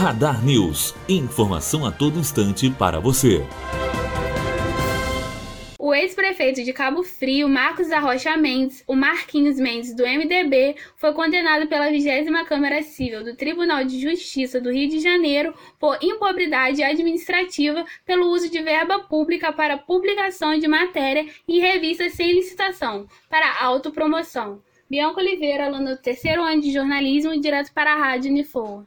Radar News. Informação a todo instante para você. O ex-prefeito de Cabo Frio, Marcos da Rocha Mendes, o Marquinhos Mendes do MDB, foi condenado pela 20 Câmara Civil do Tribunal de Justiça do Rio de Janeiro por improbidade administrativa pelo uso de verba pública para publicação de matéria em revistas sem licitação, para autopromoção. Bianca Oliveira, aluna do terceiro ano de jornalismo, direto para a Rádio Unifor.